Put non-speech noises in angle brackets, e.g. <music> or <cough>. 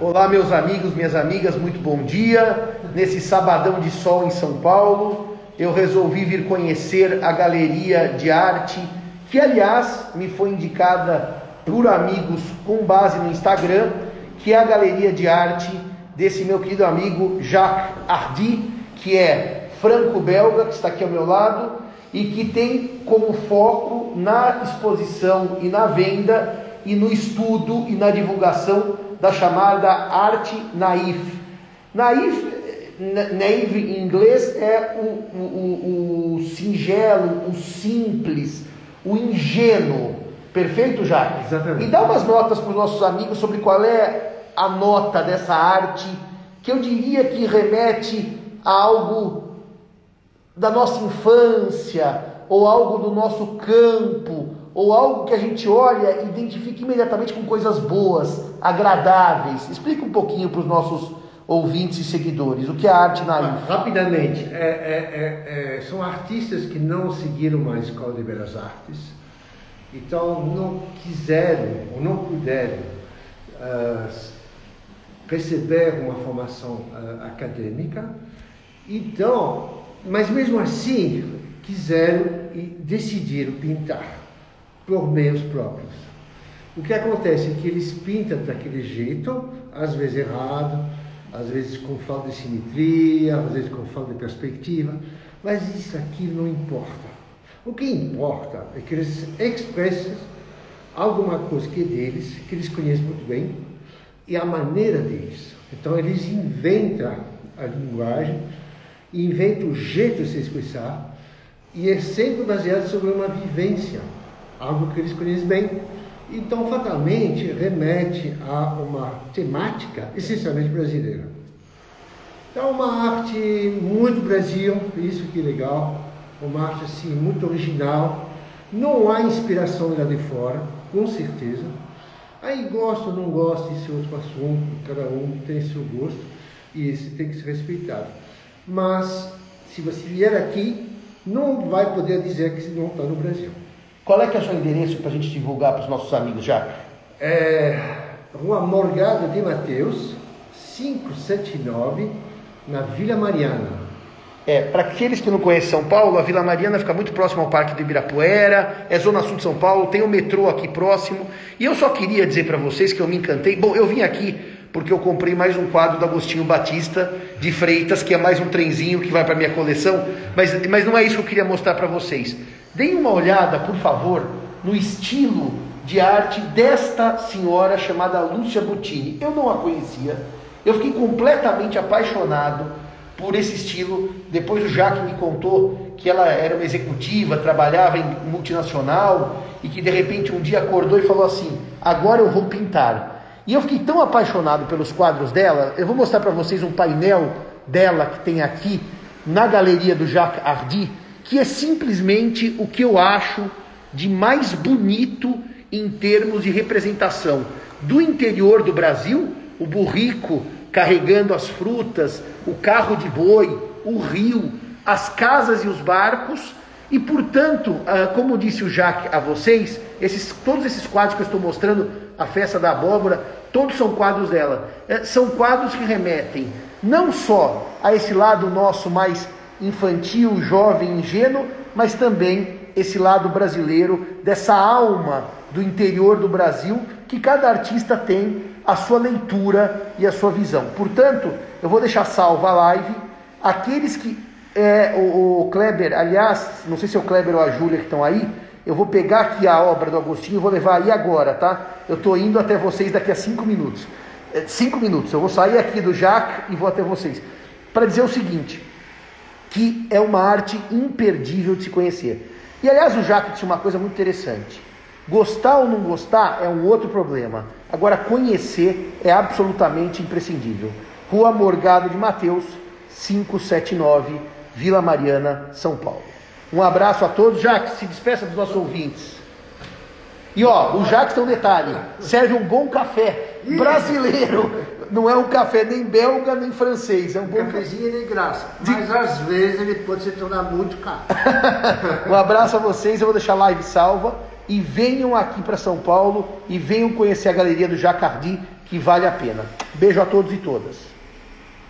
Olá, meus amigos, minhas amigas, muito bom dia. Nesse sabadão de sol em São Paulo, eu resolvi vir conhecer a galeria de arte, que aliás me foi indicada por amigos com base no Instagram, que é a galeria de arte desse meu querido amigo Jacques Hardy, que é franco-belga, que está aqui ao meu lado, e que tem como foco na exposição e na venda e no estudo e na divulgação da chamada arte naif. Naif, naive em inglês é o, o, o, o singelo, o simples, o ingênuo. Perfeito, Jacques? Exatamente. E dá umas notas para os nossos amigos sobre qual é a nota dessa arte, que eu diria que remete a algo da nossa infância, ou algo do nosso campo, ou algo que a gente olha e identifica imediatamente com coisas boas, agradáveis. Explica um pouquinho para os nossos ouvintes e seguidores o que é a arte naif. Rapidamente, é, é, é, são artistas que não seguiram uma escola de belas artes, então não quiseram ou não puderam uh, receber uma formação uh, acadêmica, então, mas mesmo assim quiseram e decidiram pintar por meios próprios. O que acontece é que eles pintam daquele jeito, às vezes errado, às vezes com falta de simetria, às vezes com falta de perspectiva, mas isso aqui não importa. O que importa é que eles expressam alguma coisa que é deles, que eles conhecem muito bem, e a maneira deles. Então eles inventam a linguagem, inventam o jeito de se expressar, e é sempre baseado sobre uma vivência algo que eles conhecem bem. Então, fatalmente, remete a uma temática essencialmente brasileira. Então, uma arte muito Brasil, isso que legal, uma arte assim, muito original. Não há inspiração lá de fora, com certeza. Aí gosta ou não gosta, isso é outro assunto, cada um tem seu gosto e esse tem que ser respeitado. Mas, se você vier aqui, não vai poder dizer que não está no Brasil. Qual é que é o seu endereço para a gente divulgar para os nossos amigos, já? É Rua Morgado de Mateus, 579, na Vila Mariana. É, para aqueles que não conhecem São Paulo, a Vila Mariana fica muito próximo ao Parque do Ibirapuera, é zona sul de São Paulo, tem o metrô aqui próximo. E eu só queria dizer para vocês que eu me encantei. Bom, eu vim aqui porque eu comprei mais um quadro do Agostinho Batista de Freitas, que é mais um trenzinho que vai para minha coleção, mas, mas não é isso que eu queria mostrar para vocês. Deem uma olhada, por favor, no estilo de arte desta senhora chamada Lúcia Bottini. Eu não a conhecia, eu fiquei completamente apaixonado por esse estilo. Depois o Jacques me contou que ela era uma executiva, trabalhava em multinacional e que de repente um dia acordou e falou assim: agora eu vou pintar. E eu fiquei tão apaixonado pelos quadros dela, eu vou mostrar para vocês um painel dela que tem aqui na galeria do Jacques Hardy que é simplesmente o que eu acho de mais bonito em termos de representação do interior do Brasil, o burrico carregando as frutas, o carro de boi, o rio, as casas e os barcos, e portanto, ah, como disse o Jacques a vocês, esses, todos esses quadros que eu estou mostrando, a festa da abóbora, todos são quadros dela. É, são quadros que remetem não só a esse lado nosso mais infantil, jovem, ingênuo, mas também esse lado brasileiro, dessa alma do interior do Brasil, que cada artista tem a sua leitura e a sua visão. Portanto, eu vou deixar salva a live. Aqueles que. É, o, o Kleber, aliás, não sei se é o Kleber ou a Júlia que estão aí, eu vou pegar aqui a obra do Agostinho e vou levar aí agora, tá? Eu estou indo até vocês daqui a cinco minutos. É, cinco minutos, eu vou sair aqui do Jac e vou até vocês. Para dizer o seguinte: que é uma arte imperdível de se conhecer. E aliás, o Jacques disse uma coisa muito interessante. Gostar ou não gostar é um outro problema. Agora, conhecer é absolutamente imprescindível. Rua Morgado de Mateus, 579, Vila Mariana, São Paulo. Um abraço a todos. Jacques, se despeça dos nossos ouvintes. E ó, o Jacques tem um detalhe: serve um bom café brasileiro. Não é um café nem belga nem francês, é um bom cafezinho de graça. Mas às vezes ele pode se tornar muito caro. <laughs> um abraço a vocês, eu vou deixar a live salva e venham aqui para São Paulo e venham conhecer a galeria do Jacardi, que vale a pena. Beijo a todos e todas.